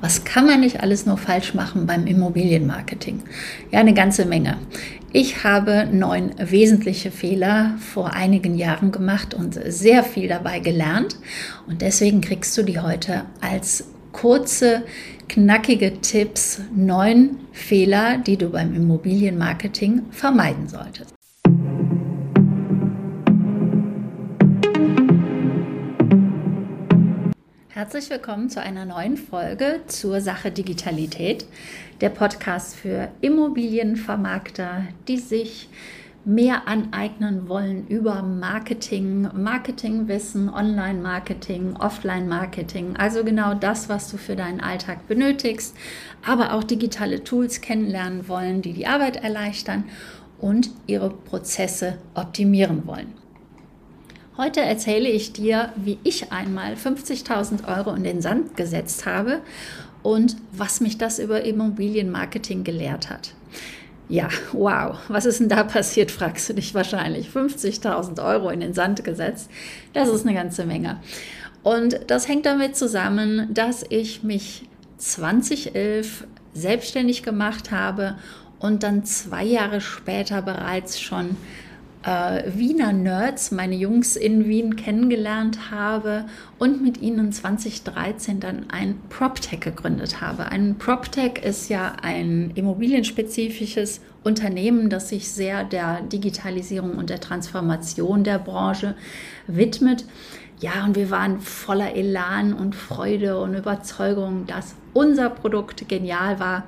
Was kann man nicht alles nur falsch machen beim Immobilienmarketing? Ja, eine ganze Menge. Ich habe neun wesentliche Fehler vor einigen Jahren gemacht und sehr viel dabei gelernt. Und deswegen kriegst du die heute als kurze, knackige Tipps, neun Fehler, die du beim Immobilienmarketing vermeiden solltest. Herzlich willkommen zu einer neuen Folge zur Sache Digitalität, der Podcast für Immobilienvermarkter, die sich mehr aneignen wollen über Marketing, Marketingwissen, Online-Marketing, Offline-Marketing, also genau das, was du für deinen Alltag benötigst, aber auch digitale Tools kennenlernen wollen, die die Arbeit erleichtern und ihre Prozesse optimieren wollen. Heute erzähle ich dir, wie ich einmal 50.000 Euro in den Sand gesetzt habe und was mich das über Immobilienmarketing gelehrt hat. Ja, wow, was ist denn da passiert, fragst du dich wahrscheinlich. 50.000 Euro in den Sand gesetzt, das ist eine ganze Menge. Und das hängt damit zusammen, dass ich mich 2011 selbstständig gemacht habe und dann zwei Jahre später bereits schon äh, Wiener Nerds, meine Jungs in Wien kennengelernt habe und mit ihnen 2013 dann ein PropTech gegründet habe. Ein PropTech ist ja ein immobilienspezifisches Unternehmen, das sich sehr der Digitalisierung und der Transformation der Branche widmet. Ja, und wir waren voller Elan und Freude und Überzeugung, dass unser Produkt genial war.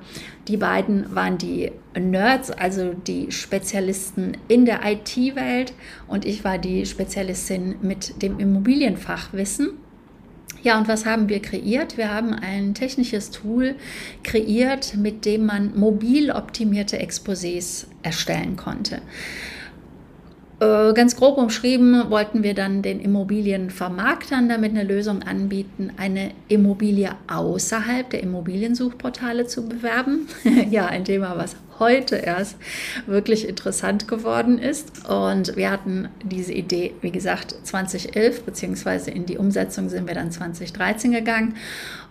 Die beiden waren die Nerds, also die Spezialisten in der IT-Welt und ich war die Spezialistin mit dem Immobilienfachwissen. Ja, und was haben wir kreiert? Wir haben ein technisches Tool kreiert, mit dem man mobil optimierte Exposés erstellen konnte. Äh, ganz grob umschrieben wollten wir dann den Immobilienvermarktern damit eine Lösung anbieten, eine Immobilie außerhalb der Immobiliensuchportale zu bewerben. ja, ein Thema, was heute erst wirklich interessant geworden ist. Und wir hatten diese Idee, wie gesagt, 2011, beziehungsweise in die Umsetzung sind wir dann 2013 gegangen.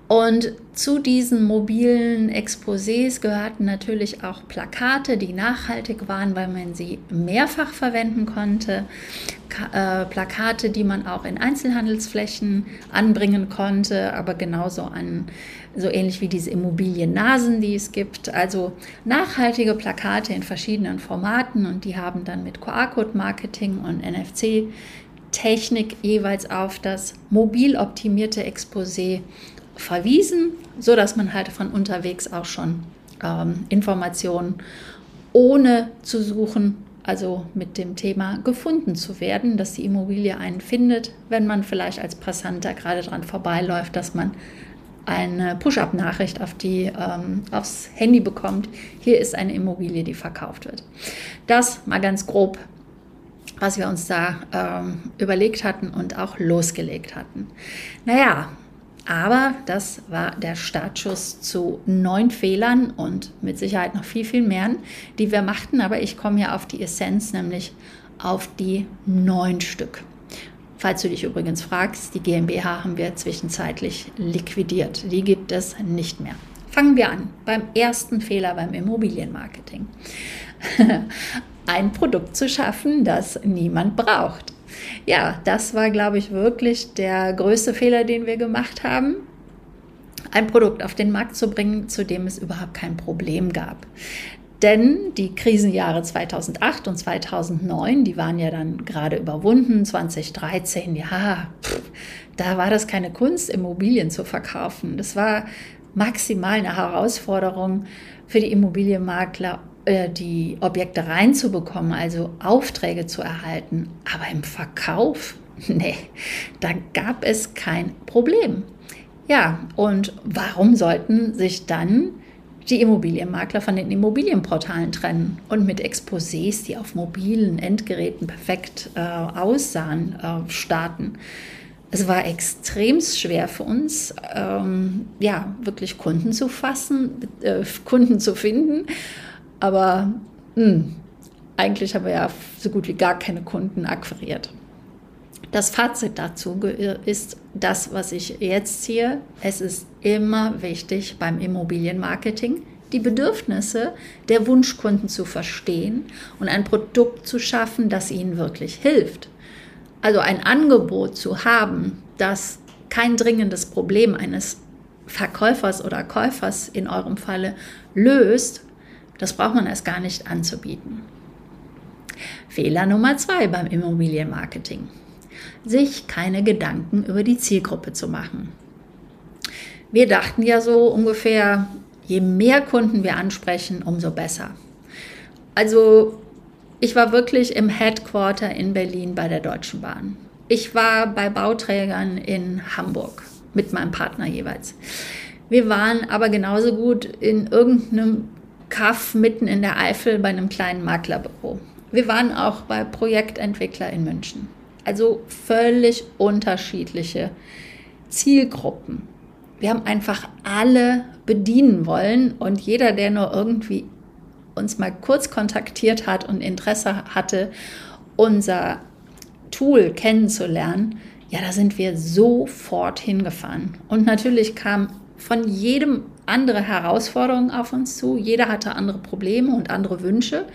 Und zu diesen mobilen Exposés gehörten natürlich auch Plakate, die nachhaltig waren, weil man sie mehrfach verwenden konnte. Äh, Plakate, die man auch in Einzelhandelsflächen anbringen konnte, aber genauso an so ähnlich wie diese Immobiliennasen, die es gibt. Also nachhaltige Plakate in verschiedenen Formaten und die haben dann mit QR-Code-Marketing und NFC-Technik jeweils auf das mobil optimierte Exposé verwiesen, so dass man halt von unterwegs auch schon ähm, Informationen ohne zu suchen, also mit dem Thema gefunden zu werden, dass die Immobilie einen findet, wenn man vielleicht als Passanter gerade dran vorbeiläuft, dass man eine Push-up-Nachricht auf ähm, aufs Handy bekommt. Hier ist eine Immobilie, die verkauft wird. Das mal ganz grob, was wir uns da ähm, überlegt hatten und auch losgelegt hatten. Naja, aber das war der Startschuss zu neun Fehlern und mit Sicherheit noch viel, viel mehr, die wir machten. Aber ich komme ja auf die Essenz, nämlich auf die neun Stück. Falls du dich übrigens fragst, die GmbH haben wir zwischenzeitlich liquidiert. Die gibt es nicht mehr. Fangen wir an beim ersten Fehler beim Immobilienmarketing. Ein Produkt zu schaffen, das niemand braucht. Ja, das war, glaube ich, wirklich der größte Fehler, den wir gemacht haben. Ein Produkt auf den Markt zu bringen, zu dem es überhaupt kein Problem gab. Denn die Krisenjahre 2008 und 2009, die waren ja dann gerade überwunden. 2013, ja, pff, da war das keine Kunst, Immobilien zu verkaufen. Das war maximal eine Herausforderung für die Immobilienmakler äh, die Objekte reinzubekommen, also Aufträge zu erhalten. Aber im Verkauf, nee, da gab es kein Problem. Ja, und warum sollten sich dann die Immobilienmakler von den Immobilienportalen trennen und mit Exposés, die auf mobilen Endgeräten perfekt äh, aussahen, äh, starten? Es war extrem schwer für uns, ähm, ja, wirklich Kunden zu fassen, äh, Kunden zu finden aber mh, hm, eigentlich haben wir ja so gut wie gar keine Kunden akquiriert. Das Fazit dazu ist das, was ich jetzt ziehe. Es ist immer wichtig beim Immobilienmarketing, die Bedürfnisse der Wunschkunden zu verstehen und ein Produkt zu schaffen, das ihnen wirklich hilft. Also ein Angebot zu haben, das kein dringendes Problem eines Verkäufers oder Käufers in eurem Falle löst, das braucht man erst gar nicht anzubieten. Fehler Nummer zwei beim Immobilienmarketing. Sich keine Gedanken über die Zielgruppe zu machen. Wir dachten ja so ungefähr, je mehr Kunden wir ansprechen, umso besser. Also ich war wirklich im Headquarter in Berlin bei der Deutschen Bahn. Ich war bei Bauträgern in Hamburg mit meinem Partner jeweils. Wir waren aber genauso gut in irgendeinem Kaff mitten in der Eifel bei einem kleinen Maklerbüro. Wir waren auch bei Projektentwickler in München. Also völlig unterschiedliche Zielgruppen. Wir haben einfach alle bedienen wollen und jeder, der nur irgendwie uns mal kurz kontaktiert hat und Interesse hatte, unser Tool kennenzulernen, ja, da sind wir sofort hingefahren. Und natürlich kam von jedem andere Herausforderungen auf uns zu. Jeder hatte andere Probleme und andere Wünsche.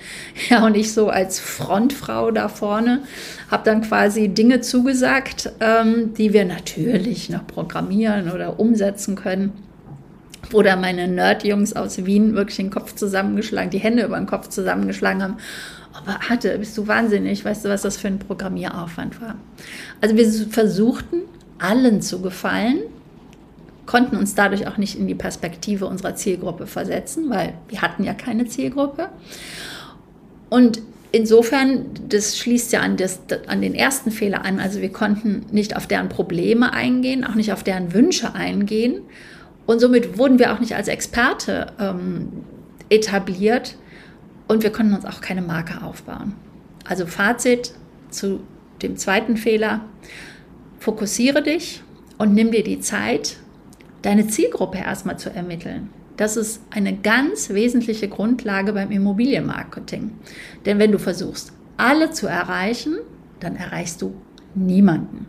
Ja, und ich so als Frontfrau da vorne habe dann quasi Dinge zugesagt, ähm, die wir natürlich noch programmieren oder umsetzen können. Oder meine Nerd-Jungs aus Wien wirklich den Kopf zusammengeschlagen, die Hände über den Kopf zusammengeschlagen haben aber hatte, bist du wahnsinnig, weißt du, was das für ein Programmieraufwand war. Also wir versuchten, allen zu gefallen, konnten uns dadurch auch nicht in die Perspektive unserer Zielgruppe versetzen, weil wir hatten ja keine Zielgruppe. Und insofern, das schließt ja an, das, an den ersten Fehler an. Also wir konnten nicht auf deren Probleme eingehen, auch nicht auf deren Wünsche eingehen. Und somit wurden wir auch nicht als Experte ähm, etabliert, und wir konnten uns auch keine Marke aufbauen. Also Fazit zu dem zweiten Fehler. Fokussiere dich und nimm dir die Zeit, deine Zielgruppe erstmal zu ermitteln. Das ist eine ganz wesentliche Grundlage beim Immobilienmarketing. Denn wenn du versuchst, alle zu erreichen, dann erreichst du niemanden.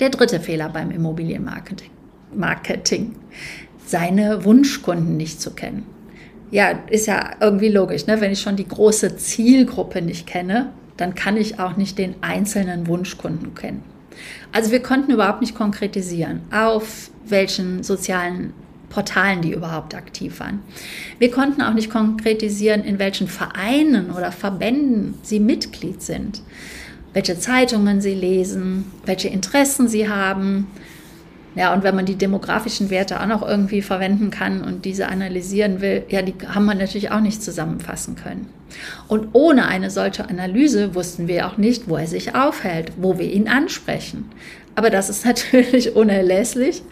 Der dritte Fehler beim Immobilienmarketing. Marketing, seine Wunschkunden nicht zu kennen ja, ist ja irgendwie logisch, ne? wenn ich schon die große Zielgruppe nicht kenne, dann kann ich auch nicht den einzelnen Wunschkunden kennen. Also wir konnten überhaupt nicht konkretisieren, auf welchen sozialen Portalen die überhaupt aktiv waren. Wir konnten auch nicht konkretisieren, in welchen Vereinen oder Verbänden sie Mitglied sind, welche Zeitungen sie lesen, welche Interessen sie haben, ja, und wenn man die demografischen Werte auch noch irgendwie verwenden kann und diese analysieren will, ja, die haben wir natürlich auch nicht zusammenfassen können. Und ohne eine solche Analyse wussten wir auch nicht, wo er sich aufhält, wo wir ihn ansprechen. Aber das ist natürlich unerlässlich,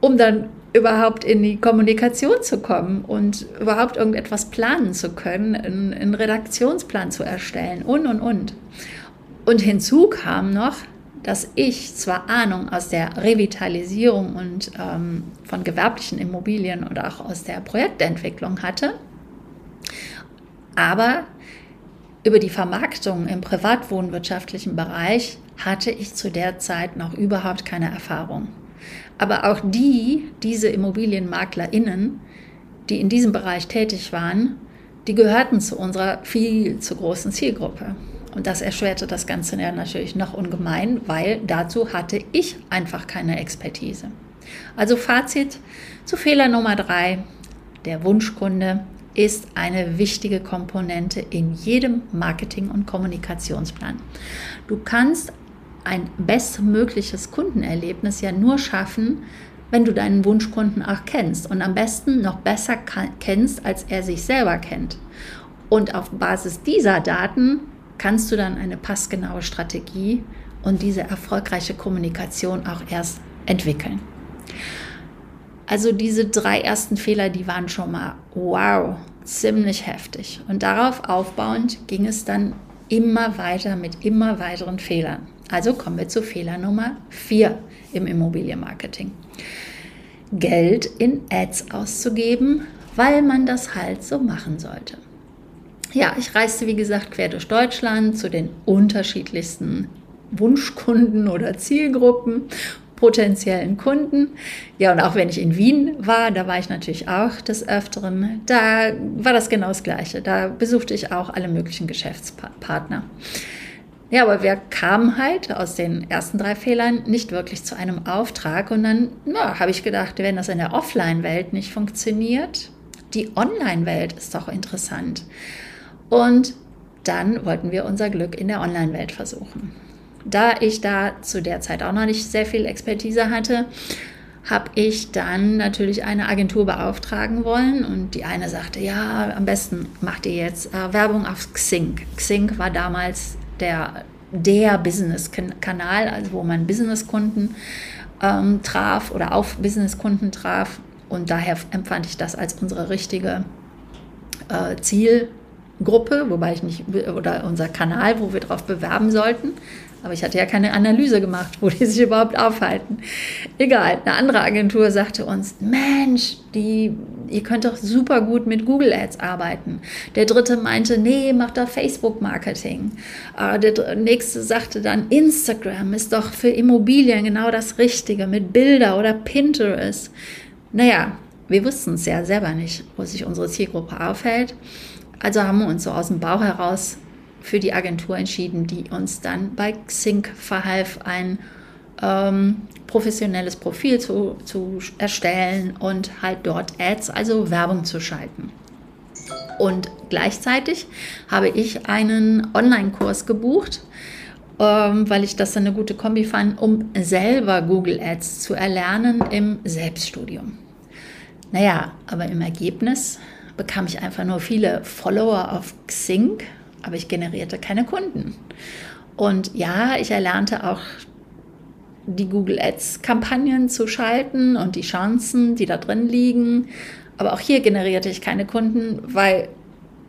um dann überhaupt in die Kommunikation zu kommen und überhaupt irgendetwas planen zu können, einen, Redaktionsplan zu erstellen und, und, und. Und hinzu kam noch, dass ich zwar Ahnung aus der Revitalisierung und ähm, von gewerblichen Immobilien und auch aus der Projektentwicklung hatte, aber über die Vermarktung im privatwohnwirtschaftlichen Bereich hatte ich zu der Zeit noch überhaupt keine Erfahrung. Aber auch die, diese ImmobilienmaklerInnen, die in diesem Bereich tätig waren, die gehörten zu unserer viel zu großen Zielgruppe. Und das erschwerte das Ganze natürlich noch ungemein, weil dazu hatte ich einfach keine Expertise. Also Fazit zu Fehler Nummer drei. Der Wunschkunde ist eine wichtige Komponente in jedem Marketing- und Kommunikationsplan. Du kannst ein bestmögliches Kundenerlebnis ja nur schaffen, wenn du deinen Wunschkunden auch kennst und am besten noch besser kennst, als er sich selber kennt. Und auf Basis dieser Daten kannst du dann eine passgenaue Strategie und diese erfolgreiche Kommunikation auch erst entwickeln. Also diese drei ersten Fehler, die waren schon mal wow, ziemlich heftig. Und darauf aufbauend ging es dann immer weiter mit immer weiteren Fehlern. Also kommen wir zu Fehler Nummer vier im Immobilienmarketing. Geld in Ads auszugeben, weil man das halt so machen sollte ja, ich reiste wie gesagt quer durch Deutschland zu den unterschiedlichsten Wunschkunden oder Zielgruppen, potenziellen Kunden. Ja, und auch wenn ich in Wien war, da war ich natürlich auch des Öfteren, da war das genau das Gleiche. Da besuchte ich auch alle möglichen Geschäftspartner. Ja, aber wir kamen halt aus den ersten drei Fehlern nicht wirklich zu einem Auftrag. Und dann habe ich gedacht, wenn das in der Offline-Welt nicht funktioniert, die Online-Welt ist doch interessant. Und dann wollten wir unser Glück in der Online-Welt versuchen. Da ich da zu der Zeit auch noch nicht sehr viel Expertise hatte, habe ich dann natürlich eine Agentur beauftragen wollen und die eine sagte, ja, am besten macht ihr jetzt äh, Werbung auf Xing. Xing war damals der, der Business-Kanal, also wo man Businesskunden ähm, traf oder auf Businesskunden traf und daher empfand ich das als unsere richtige äh, Zielgruppe, wobei ich nicht, oder unser Kanal, wo wir darauf bewerben sollten. Aber ich hatte ja keine Analyse gemacht, wo die sich überhaupt aufhalten. Egal, eine andere Agentur sagte uns, Mensch, die, ihr könnt doch super gut mit Google Ads arbeiten. Der dritte meinte, nee, mach doch Facebook-Marketing. Äh, der nächste sagte dann, Instagram ist doch für Immobilien genau das Richtige mit Bilder oder Pinterest. Naja, wir wussten es ja selber nicht, wo sich unsere Zielgruppe aufhält. Also haben wir uns so aus dem Bauch heraus für die Agentur entschieden, die uns dann bei Xing verhalf, ein ähm, professionelles Profil zu, zu erstellen und halt dort Ads, also Werbung zu schalten. Und gleichzeitig habe ich einen Online-Kurs gebucht, ähm, weil ich das eine gute Kombi fand, um selber Google Ads zu erlernen im Selbststudium. Naja, aber im Ergebnis bekam ich einfach nur viele Follower auf Xing aber ich generierte keine Kunden. Und ja, ich erlernte auch die Google Ads-Kampagnen zu schalten und die Chancen, die da drin liegen. Aber auch hier generierte ich keine Kunden, weil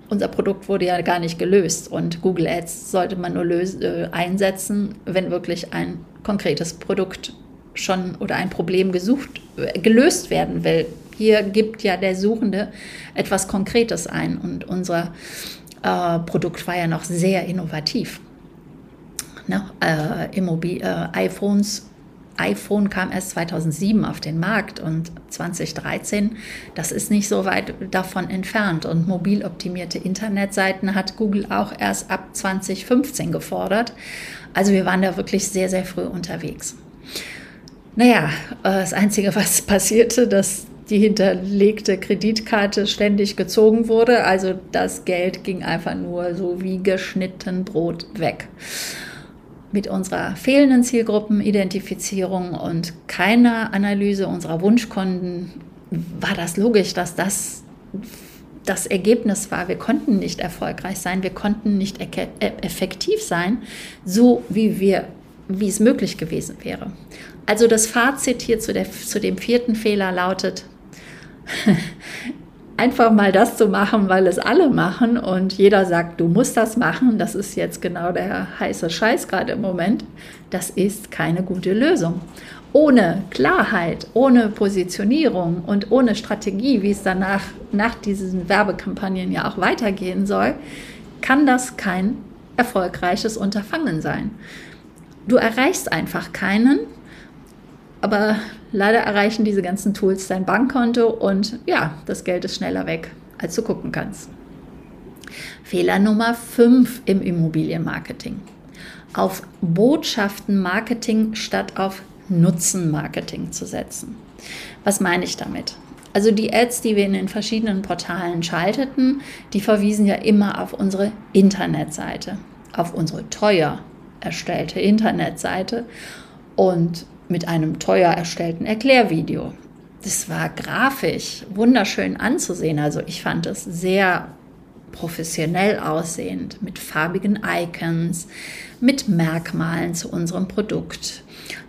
unser Produkt wurde ja gar nicht gelöst. Und Google Ads sollte man nur äh, einsetzen, wenn wirklich ein konkretes Produkt schon oder ein Problem gesucht, äh, gelöst werden will. Hier gibt ja der Suchende etwas Konkretes ein und unser äh, Produkt war ja noch sehr innovativ. Ne? Äh, Immobil äh, iPhones iPhone kam erst 2007 auf den Markt und 2013, das ist nicht so weit davon entfernt. Und mobil optimierte Internetseiten hat Google auch erst ab 2015 gefordert. Also wir waren da wirklich sehr, sehr früh unterwegs. Naja, äh, das Einzige, was passierte, dass die hinterlegte Kreditkarte ständig gezogen wurde. Also das Geld ging einfach nur so wie geschnitten Brot weg. Mit unserer fehlenden Zielgruppenidentifizierung und keiner Analyse unserer Wunschkunden war das logisch, dass das das Ergebnis war. Wir konnten nicht erfolgreich sein, wir konnten nicht e-, effektiv sein, so wie wir wie es möglich gewesen wäre. Also das Fazit hier zu, der, zu dem vierten Fehler lautet, einfach mal das zu machen, weil es alle machen und jeder sagt, du musst das machen, das ist jetzt genau der heiße Scheiß gerade im Moment, das ist keine gute Lösung. Ohne Klarheit, ohne Positionierung und ohne Strategie, wie es danach nach diesen Werbekampagnen ja auch weitergehen soll, kann das kein erfolgreiches Unterfangen sein. Du erreichst einfach keinen, aber leider erreichen diese ganzen Tools dein Bankkonto und ja, das Geld ist schneller weg, als du gucken kannst. Fehler Nummer 5 im Immobilienmarketing. Auf Botschaftenmarketing statt auf Nutzenmarketing zu setzen. Was meine ich damit? Also die Ads, die wir in den verschiedenen Portalen schalteten, die verwiesen ja immer auf unsere Internetseite, auf unsere teuer erstellte Internetseite. Und mit einem teuer erstellten Erklärvideo. Das war grafisch wunderschön anzusehen. Also ich fand es sehr professionell aussehend, mit farbigen Icons, mit Merkmalen zu unserem Produkt.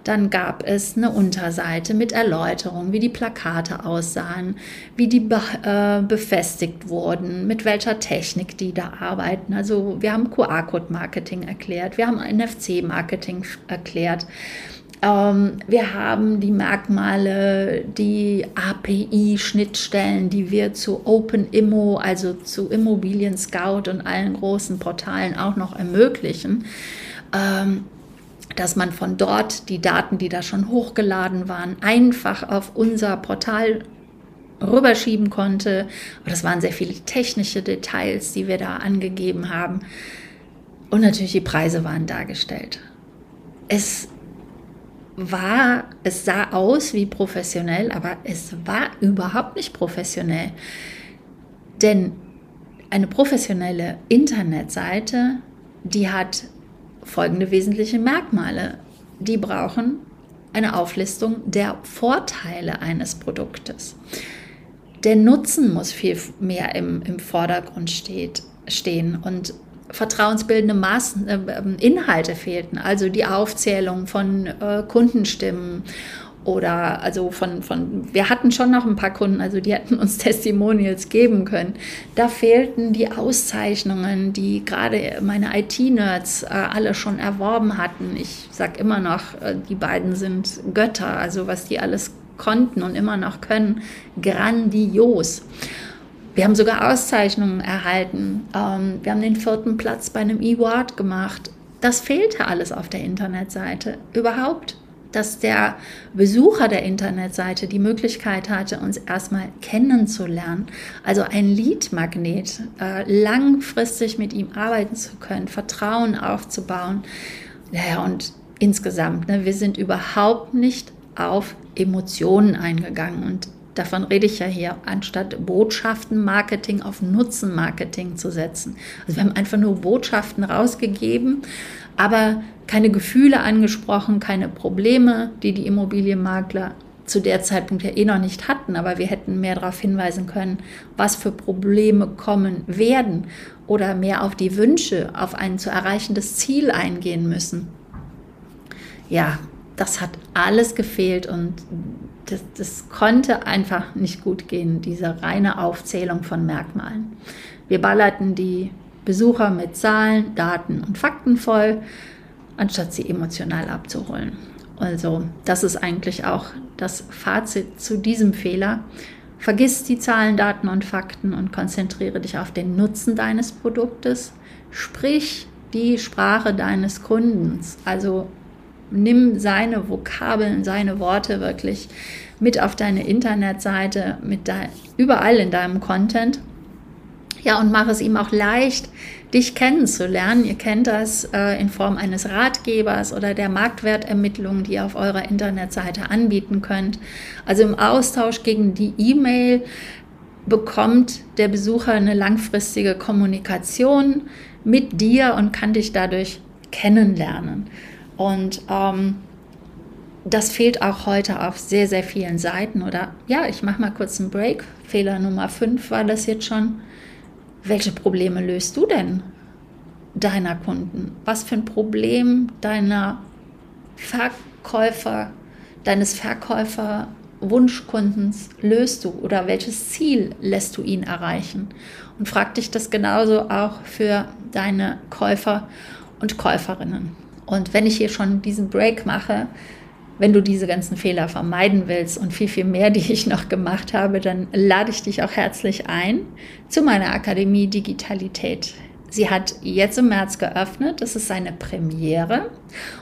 Dann gab es eine Unterseite mit Erläuterung, wie die Plakate aussahen, wie die be äh, befestigt wurden, mit welcher Technik die da arbeiten. Also wir haben QR-Code-Marketing erklärt, wir haben NFC-Marketing erklärt. Ähm, wir haben die Merkmale, die API-Schnittstellen, die wir zu OpenImmo, also zu Immobilien Scout und allen großen Portalen auch noch ermöglichen. Ähm, dass man von dort die Daten, die da schon hochgeladen waren, einfach auf unser Portal rüberschieben konnte. Aber das waren sehr viele technische Details, die wir da angegeben haben. Und natürlich die Preise waren dargestellt. Es war, es sah aus wie professionell, aber es war überhaupt nicht professionell. Denn eine professionelle Internetseite, die hat folgende wesentliche Merkmale. Die brauchen eine Auflistung der Vorteile eines Produktes. Der Nutzen muss viel mehr im, im Vordergrund steht, stehen und vertrauensbildende Maßen, äh, Inhalte fehlten, also die Aufzählung von äh, Kundenstimmen oder also von, von, wir hatten schon noch ein paar Kunden, also die hätten uns Testimonials geben können. Da fehlten die Auszeichnungen, die gerade meine IT-Nerds äh, alle schon erworben hatten. Ich sage immer noch, äh, die beiden sind Götter, also was die alles konnten und immer noch können, grandios. Wir haben sogar Auszeichnungen erhalten. Ähm, wir haben den vierten Platz bei einem E-Ward gemacht. Das fehlte alles auf der Internetseite. Überhaupt dass der Besucher der Internetseite die Möglichkeit hatte, uns erstmal kennenzulernen, also ein Leadmagnet, äh, langfristig mit ihm arbeiten zu können, Vertrauen aufzubauen. Naja, und insgesamt, ne, wir sind überhaupt nicht auf Emotionen eingegangen und davon rede ich ja hier, anstatt Botschaftenmarketing auf Nutzenmarketing zu setzen. Also wir haben einfach nur Botschaften rausgegeben, aber keine Gefühle angesprochen, keine Probleme, die die Immobilienmakler zu der Zeitpunkt ja eh noch nicht hatten, aber wir hätten mehr darauf hinweisen können, was für Probleme kommen werden oder mehr auf die Wünsche, auf ein zu erreichendes Ziel eingehen müssen. Ja, das hat alles gefehlt und das, das konnte einfach nicht gut gehen, diese reine Aufzählung von Merkmalen. Wir ballerten die Besucher mit Zahlen, Daten und Fakten voll, anstatt sie emotional abzuholen. Also das ist eigentlich auch das Fazit zu diesem Fehler. Vergiss die Zahlen, Daten und Fakten und konzentriere dich auf den Nutzen deines Produktes. Sprich die Sprache deines Kundens. Also nimm seine Vokabeln, seine Worte wirklich mit auf deine Internetseite, mit de überall in deinem Content ja, und mach es ihm auch leicht, dich kennenzulernen. Ihr kennt das äh, in Form eines Ratgebers oder der Marktwertermittlung, die ihr auf eurer Internetseite anbieten könnt. Also im Austausch gegen die E-Mail bekommt der Besucher eine langfristige Kommunikation mit dir und kann dich dadurch kennenlernen. Und ähm, das fehlt auch heute auf sehr, sehr vielen Seiten. Oder ja, ich mache mal kurz einen Break. Fehler Nummer 5 war das jetzt schon welche Probleme löst du denn deiner Kunden? Was für ein Problem deiner Verkäufer, deines Verkäufer Wunschkundens löst du oder welches Ziel lässt du ihn erreichen? Und frag dich das genauso auch für deine Käufer und Käuferinnen. Und wenn ich hier schon diesen Break mache, wenn du diese ganzen Fehler vermeiden willst und viel, viel mehr, die ich noch gemacht habe, dann lade ich dich auch herzlich ein zu meiner Akademie Digitalität. Sie hat jetzt im März geöffnet. Das ist eine Premiere.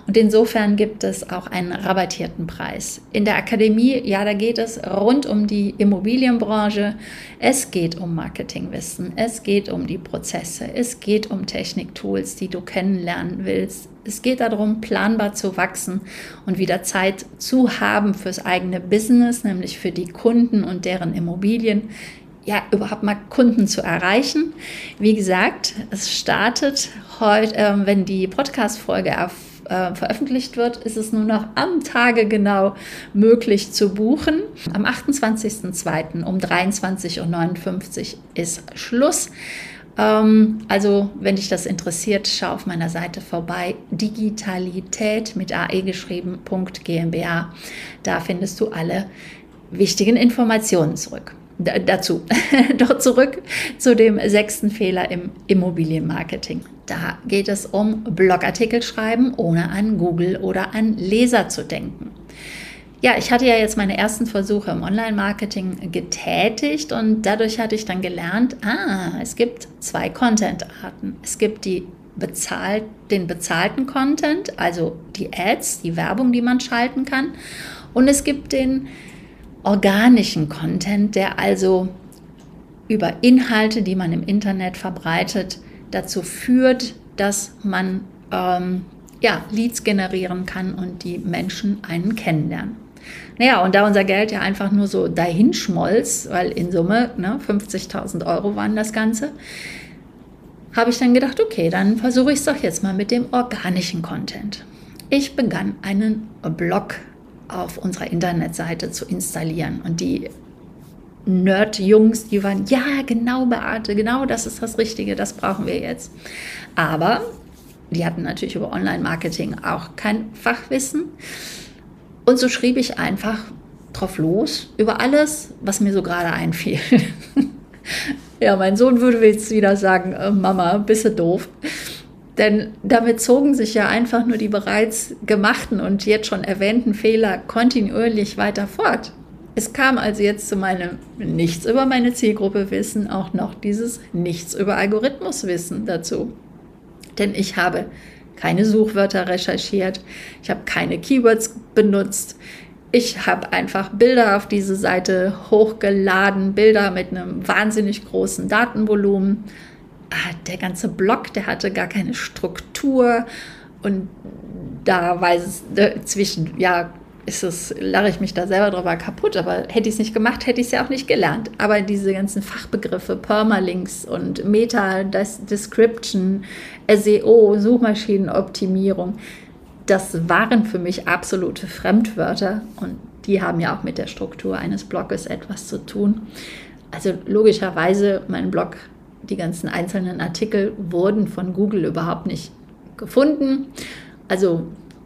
Und insofern gibt es auch einen rabattierten Preis. In der Akademie, ja, da geht es rund um die Immobilienbranche. Es geht um Marketingwissen. Es geht um die Prozesse. Es geht um Techniktools, die du kennenlernen willst. Es geht darum, planbar zu wachsen und wieder Zeit zu haben fürs eigene Business, nämlich für die Kunden und deren Immobilien ja, überhaupt mal Kunden zu erreichen. Wie gesagt, es startet heute, äh, wenn die Podcast-Folge äh, veröffentlicht wird, ist es nur noch am Tage genau möglich zu buchen. Am 28.02. um 23.59 Uhr ist Schluss. Ähm, also, wenn dich das interessiert, schau auf meiner Seite vorbei. Digitalität mit AE geschrieben.gmbH. Da findest du alle wichtigen Informationen zurück dazu. Doch zurück zu dem sechsten Fehler im Immobilienmarketing. Da geht es um Blogartikel schreiben, ohne an Google oder an Leser zu denken. Ja, ich hatte ja jetzt meine ersten Versuche im Online-Marketing getätigt und dadurch hatte ich dann gelernt, ah, es gibt zwei Content-Arten. Es gibt die bezahlt, den bezahlten Content, also die Ads, die Werbung, die man schalten kann. Und es gibt den organischen Content, der also über Inhalte, die man im Internet verbreitet, dazu führt, dass man ähm, ja, Leads generieren kann und die Menschen einen kennenlernen. Naja, und da unser Geld ja einfach nur so dahin schmolz, weil in Summe ne, 50.000 Euro waren das Ganze, habe ich dann gedacht, okay, dann versuche ich es doch jetzt mal mit dem organischen Content. Ich begann einen Blog auf unserer Internetseite zu installieren und die Nerd-Jungs, die waren, ja, genau, Beate, genau das ist das Richtige, das brauchen wir jetzt. Aber die hatten natürlich über Online-Marketing auch kein Fachwissen. Und so schrieb ich einfach drauf los über alles, was mir so gerade einfiel. ja, mein Sohn würde jetzt wieder sagen, äh, Mama, bist du doof. Denn damit zogen sich ja einfach nur die bereits gemachten und jetzt schon erwähnten Fehler kontinuierlich weiter fort. Es kam also jetzt zu meinem Nichts über meine Zielgruppe Wissen auch noch dieses Nichts über Algorithmus Wissen dazu. Denn ich habe keine Suchwörter recherchiert, ich habe keine Keywords benutzt, ich habe einfach Bilder auf diese Seite hochgeladen, Bilder mit einem wahnsinnig großen Datenvolumen. Ah, der ganze Blog, der hatte gar keine Struktur und da weiß es zwischen, ja, ist es, lache ich mich da selber drüber kaputt, aber hätte ich es nicht gemacht, hätte ich es ja auch nicht gelernt. Aber diese ganzen Fachbegriffe, Permalinks und Meta-Description, SEO, Suchmaschinenoptimierung, das waren für mich absolute Fremdwörter und die haben ja auch mit der Struktur eines Blogs etwas zu tun. Also logischerweise, mein Blog, die ganzen einzelnen Artikel wurden von Google überhaupt nicht gefunden. Also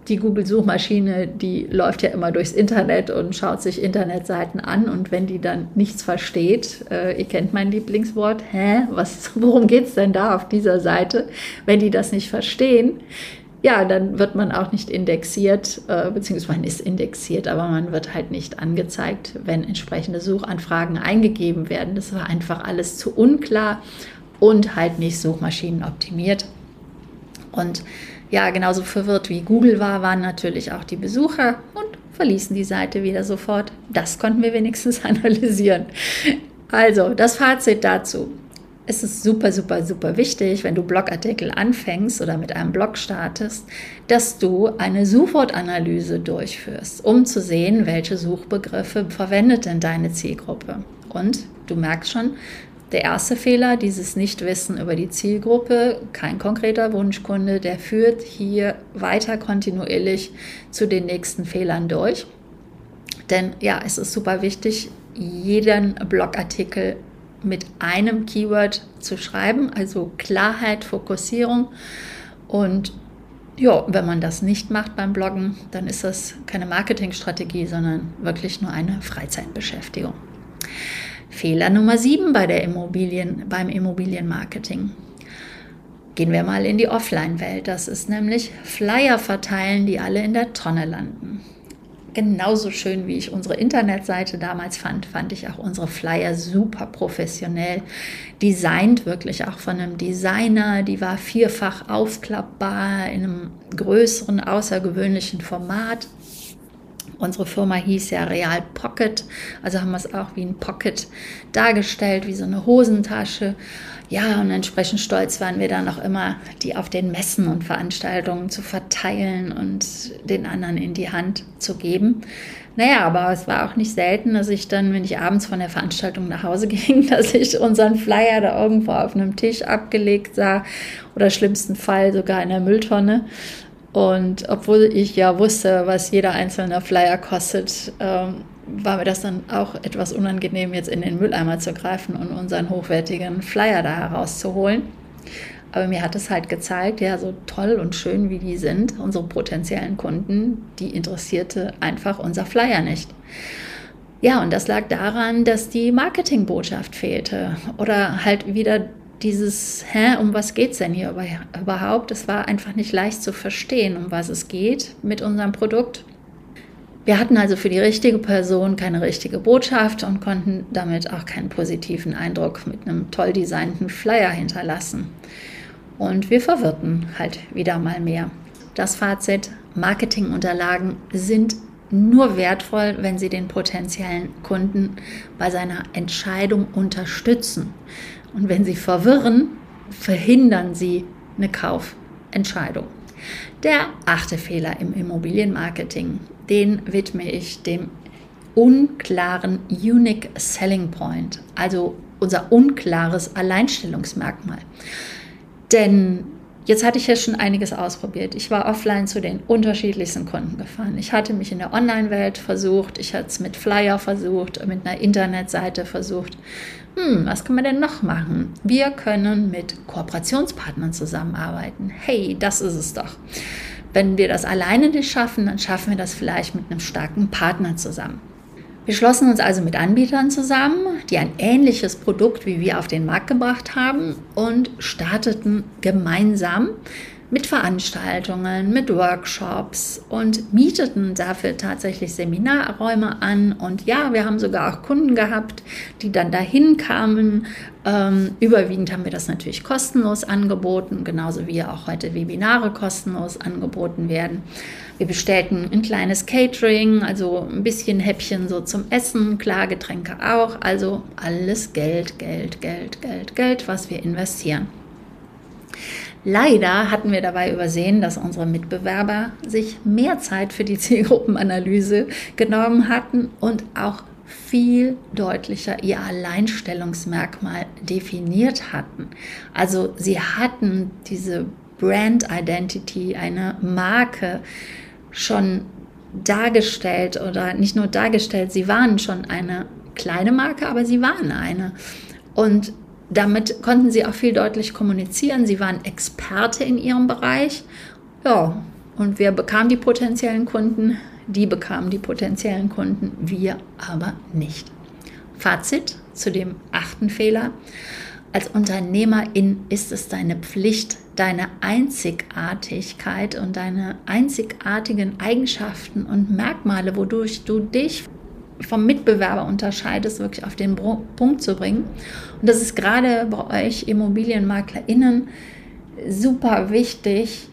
die Google-Suchmaschine, die läuft ja immer durchs Internet und schaut sich Internetseiten an und wenn die dann nichts versteht, äh, ihr kennt mein Lieblingswort, hä, was, worum geht es denn da auf dieser Seite? Wenn die das nicht verstehen, ja, dann wird man auch nicht indexiert, äh, beziehungsweise man ist indexiert, aber man wird halt nicht angezeigt, wenn entsprechende Suchanfragen eingegeben werden. Das war einfach alles zu unklar und halt nicht suchmaschinenoptimiert. Und ja, genauso verwirrt wie Google war, waren natürlich auch die Besucher und verließen die Seite wieder sofort. Das konnten wir wenigstens analysieren. Also, das Fazit dazu es ist super, super, super wichtig, wenn du Blogartikel anfängst oder mit einem Blog startest, dass du eine Suchwortanalyse durchführst, um zu sehen, welche Suchbegriffe verwendet denn deine Zielgruppe. Und du merkst schon, der erste Fehler, dieses Nichtwissen über die Zielgruppe, kein konkreter Wunschkunde, der führt hier weiter kontinuierlich zu den nächsten Fehlern durch. Denn ja, es ist super wichtig, jeden Blogartikel mit einem Keyword zu schreiben, also Klarheit, Fokussierung. Und ja, wenn man das nicht macht beim Bloggen, dann ist das keine Marketingstrategie, sondern wirklich nur eine Freizeitbeschäftigung. Fehler Nummer 7 bei der Immobilien, beim Immobilienmarketing. Gehen wir mal in die Offline-Welt. Das ist nämlich Flyer verteilen, die alle in der Tonne landen genauso schön, wie ich unsere Internetseite damals fand, fand ich auch unsere Flyer super professionell designt, wirklich auch von einem Designer. Die war vierfach aufklappbar in einem größeren, außergewöhnlichen Format. Unsere Firma hieß ja Real Pocket, also haben wir es auch wie ein Pocket dargestellt, wie so eine Hosentasche. Ja, und entsprechend stolz waren wir dann auch immer, die auf den Messen und Veranstaltungen zu verteilen und den anderen in die Hand zu geben. Naja, aber es war auch nicht selten, dass ich dann, wenn ich abends von der Veranstaltung nach Hause ging, dass ich unseren Flyer da irgendwo auf einem Tisch abgelegt sah oder schlimmsten Fall sogar in der Mülltonne. Und obwohl ich ja wusste, was jeder einzelne Flyer kostet, ähm, war mir das dann auch etwas unangenehm, jetzt in den Mülleimer zu greifen und unseren hochwertigen Flyer da herauszuholen. Aber mir hat es halt gezeigt, ja, so toll und schön wie die sind, unsere potenziellen Kunden, die interessierte einfach unser Flyer nicht. Ja, und das lag daran, dass die Marketingbotschaft fehlte oder halt wieder dieses, hä, um was geht es denn hier überhaupt? Es war einfach nicht leicht zu verstehen, um was es geht mit unserem Produkt. Wir hatten also für die richtige Person keine richtige Botschaft und konnten damit auch keinen positiven Eindruck mit einem toll designten Flyer hinterlassen. und wir verwirrten halt wieder mal mehr. Das Fazit, Marketingunterlagen sind nur wertvoll, wenn sie den potenziellen Kunden bei seiner Entscheidung unterstützen. Und wenn sie verwirren, verhindern sie eine Kaufentscheidung. Der achte Fehler im Immobilienmarketing, den widme ich dem unklaren Unique Selling Point, also unser unklares Alleinstellungsmerkmal. Denn Jetzt hatte ich ja schon einiges ausprobiert. Ich war offline zu den unterschiedlichsten Kunden gefahren. Ich hatte mich in der Online-Welt versucht, ich hatte es mit Flyer versucht, mit einer Internetseite versucht. Hm, was kann man denn noch machen? Wir können mit Kooperationspartnern zusammenarbeiten. Hey, das ist es doch. Wenn wir das alleine nicht schaffen, dann schaffen wir das vielleicht mit einem starken Partner zusammen. Wir schlossen uns also mit Anbietern zusammen, die ein ähnliches Produkt wie wir auf den Markt gebracht haben und starteten gemeinsam mit Veranstaltungen, mit Workshops und mieteten dafür tatsächlich Seminarräume an. Und ja, wir haben sogar auch Kunden gehabt, die dann dahin kamen. Ähm, überwiegend haben wir das natürlich kostenlos angeboten, genauso wie auch heute Webinare kostenlos angeboten werden. Wir bestellten ein kleines Catering, also ein bisschen Häppchen so zum Essen, klar Getränke auch. Also alles Geld, Geld, Geld, Geld, Geld, was wir investieren. Leider hatten wir dabei übersehen, dass unsere Mitbewerber sich mehr Zeit für die Zielgruppenanalyse genommen hatten und auch viel deutlicher ihr Alleinstellungsmerkmal definiert hatten. Also sie hatten diese Brand Identity, eine Marke schon dargestellt oder nicht nur dargestellt, sie waren schon eine kleine Marke, aber sie waren eine. Und damit konnten sie auch viel deutlich kommunizieren. Sie waren Experte in ihrem Bereich. Ja, und wer bekam die potenziellen Kunden? Die bekamen die potenziellen Kunden, wir aber nicht. Fazit zu dem achten Fehler. Als Unternehmerin ist es deine Pflicht, deine Einzigartigkeit und deine einzigartigen Eigenschaften und Merkmale, wodurch du dich vom Mitbewerber unterscheidest, wirklich auf den Punkt zu bringen. Und das ist gerade bei euch ImmobilienmaklerInnen super wichtig.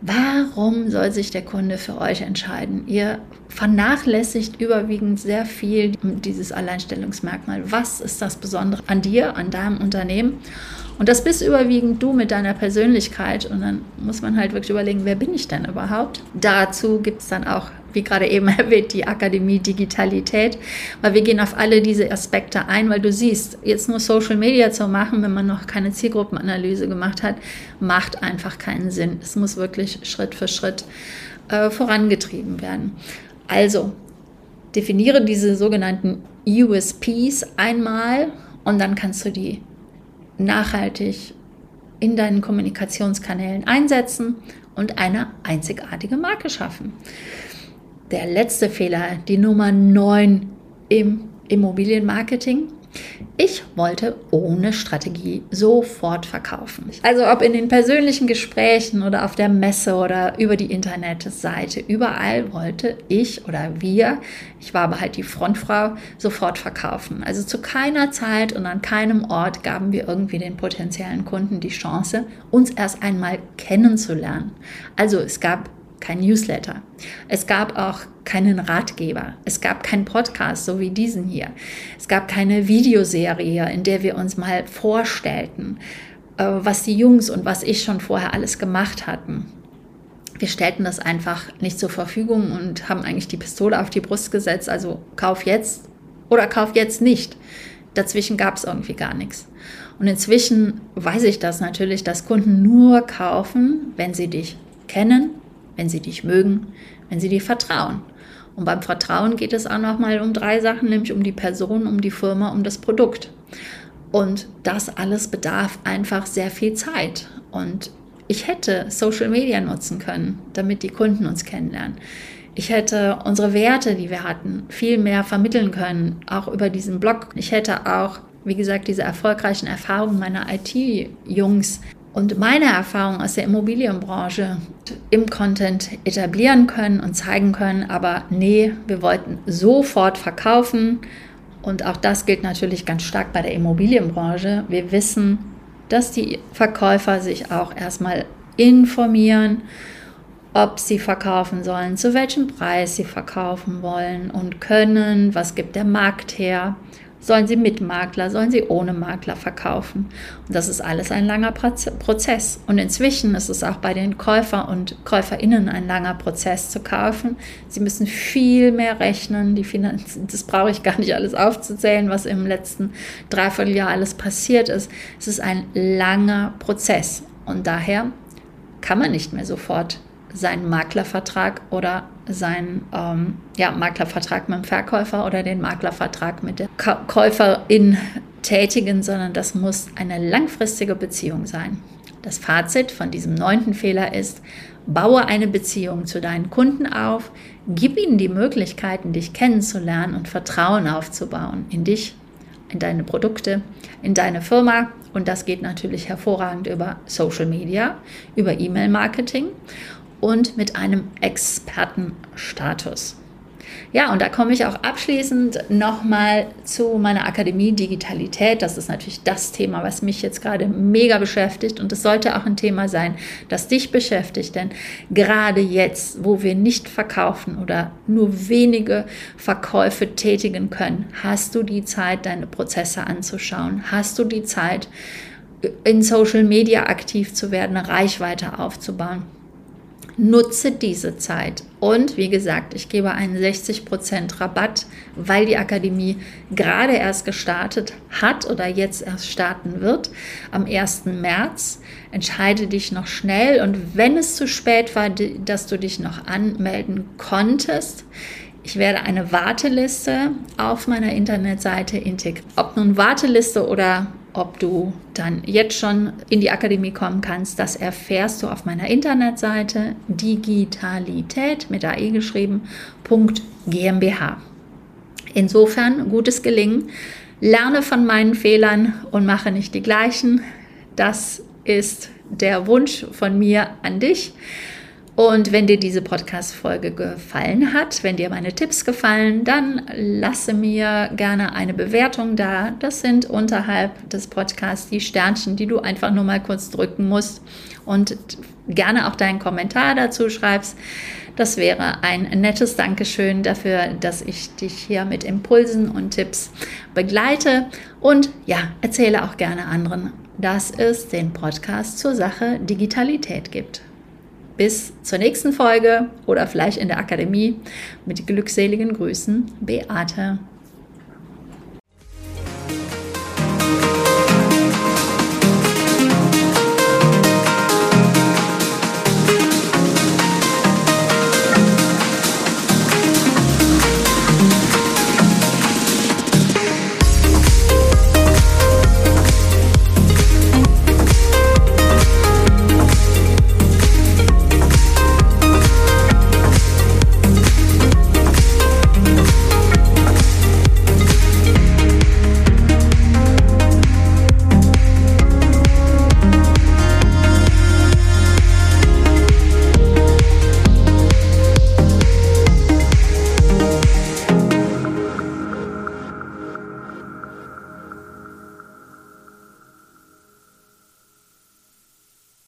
Warum soll sich der Kunde für euch entscheiden? Ihr vernachlässigt überwiegend sehr viel dieses Alleinstellungsmerkmal. Was ist das Besondere an dir, an deinem Unternehmen? Und das bist überwiegend du mit deiner Persönlichkeit. Und dann muss man halt wirklich überlegen, wer bin ich denn überhaupt? Dazu gibt es dann auch, wie gerade eben erwähnt, die Akademie Digitalität, weil wir gehen auf alle diese Aspekte ein, weil du siehst, jetzt nur Social Media zu machen, wenn man noch keine Zielgruppenanalyse gemacht hat, macht einfach keinen Sinn. Es muss wirklich Schritt für Schritt äh, vorangetrieben werden. Also, definiere diese sogenannten USPs einmal und dann kannst du die nachhaltig in deinen Kommunikationskanälen einsetzen und eine einzigartige Marke schaffen. Der letzte Fehler, die Nummer 9 im Immobilienmarketing, ich wollte ohne Strategie sofort verkaufen. Also ob in den persönlichen Gesprächen oder auf der Messe oder über die Internetseite, überall wollte ich oder wir, ich war aber halt die Frontfrau, sofort verkaufen. Also zu keiner Zeit und an keinem Ort gaben wir irgendwie den potenziellen Kunden die Chance, uns erst einmal kennenzulernen. Also es gab kein Newsletter. Es gab auch keinen Ratgeber. Es gab keinen Podcast, so wie diesen hier. Es gab keine Videoserie, in der wir uns mal vorstellten, äh, was die Jungs und was ich schon vorher alles gemacht hatten. Wir stellten das einfach nicht zur Verfügung und haben eigentlich die Pistole auf die Brust gesetzt, also kauf jetzt oder kauf jetzt nicht. Dazwischen gab es irgendwie gar nichts. Und inzwischen weiß ich das natürlich, dass Kunden nur kaufen, wenn sie dich kennen wenn sie dich mögen, wenn sie dir vertrauen. Und beim Vertrauen geht es auch nochmal um drei Sachen, nämlich um die Person, um die Firma, um das Produkt. Und das alles bedarf einfach sehr viel Zeit. Und ich hätte Social Media nutzen können, damit die Kunden uns kennenlernen. Ich hätte unsere Werte, die wir hatten, viel mehr vermitteln können, auch über diesen Blog. Ich hätte auch, wie gesagt, diese erfolgreichen Erfahrungen meiner IT-Jungs und meine Erfahrung aus der Immobilienbranche im Content etablieren können und zeigen können. Aber nee, wir wollten sofort verkaufen. Und auch das gilt natürlich ganz stark bei der Immobilienbranche. Wir wissen, dass die Verkäufer sich auch erstmal informieren, ob sie verkaufen sollen, zu welchem Preis sie verkaufen wollen und können, was gibt der Markt her, sollen sie mit Makler, sollen sie ohne Makler verkaufen. Und das ist alles ein langer Prozess. Und inzwischen ist es auch bei den Käufer und Käuferinnen ein langer Prozess zu kaufen. Sie müssen viel mehr rechnen. Die Finanzen, das brauche ich gar nicht alles aufzuzählen, was im letzten Dreivierteljahr alles passiert ist. Es ist ein langer Prozess. Und daher kann man nicht mehr sofort seinen Maklervertrag oder seinen ähm, ja, Maklervertrag mit dem Verkäufer oder den Maklervertrag mit der Käuferin tätigen, sondern das muss eine langfristige Beziehung sein. Das Fazit von diesem neunten Fehler ist, baue eine Beziehung zu deinen Kunden auf, gib ihnen die Möglichkeiten, dich kennenzulernen und Vertrauen aufzubauen in dich, in deine Produkte, in deine Firma. Und das geht natürlich hervorragend über Social Media, über E-Mail-Marketing und mit einem Expertenstatus. Ja, und da komme ich auch abschließend nochmal zu meiner Akademie Digitalität. Das ist natürlich das Thema, was mich jetzt gerade mega beschäftigt. Und es sollte auch ein Thema sein, das dich beschäftigt. Denn gerade jetzt, wo wir nicht verkaufen oder nur wenige Verkäufe tätigen können, hast du die Zeit, deine Prozesse anzuschauen. Hast du die Zeit, in Social Media aktiv zu werden, Reichweite aufzubauen. Nutze diese Zeit. Und wie gesagt, ich gebe einen 60% Rabatt, weil die Akademie gerade erst gestartet hat oder jetzt erst starten wird am 1. März. Entscheide dich noch schnell und wenn es zu spät war, dass du dich noch anmelden konntest, ich werde eine Warteliste auf meiner Internetseite integrieren. Ob nun Warteliste oder ob du dann jetzt schon in die Akademie kommen kannst, das erfährst du auf meiner Internetseite digitalität mit AE geschrieben, .gmbh. Insofern gutes Gelingen. Lerne von meinen Fehlern und mache nicht die gleichen. Das ist der Wunsch von mir an dich. Und wenn dir diese Podcast-Folge gefallen hat, wenn dir meine Tipps gefallen, dann lasse mir gerne eine Bewertung da. Das sind unterhalb des Podcasts die Sternchen, die du einfach nur mal kurz drücken musst und gerne auch deinen Kommentar dazu schreibst. Das wäre ein nettes Dankeschön dafür, dass ich dich hier mit Impulsen und Tipps begleite. Und ja, erzähle auch gerne anderen, dass es den Podcast zur Sache Digitalität gibt. Bis zur nächsten Folge oder vielleicht in der Akademie mit glückseligen Grüßen, Beate.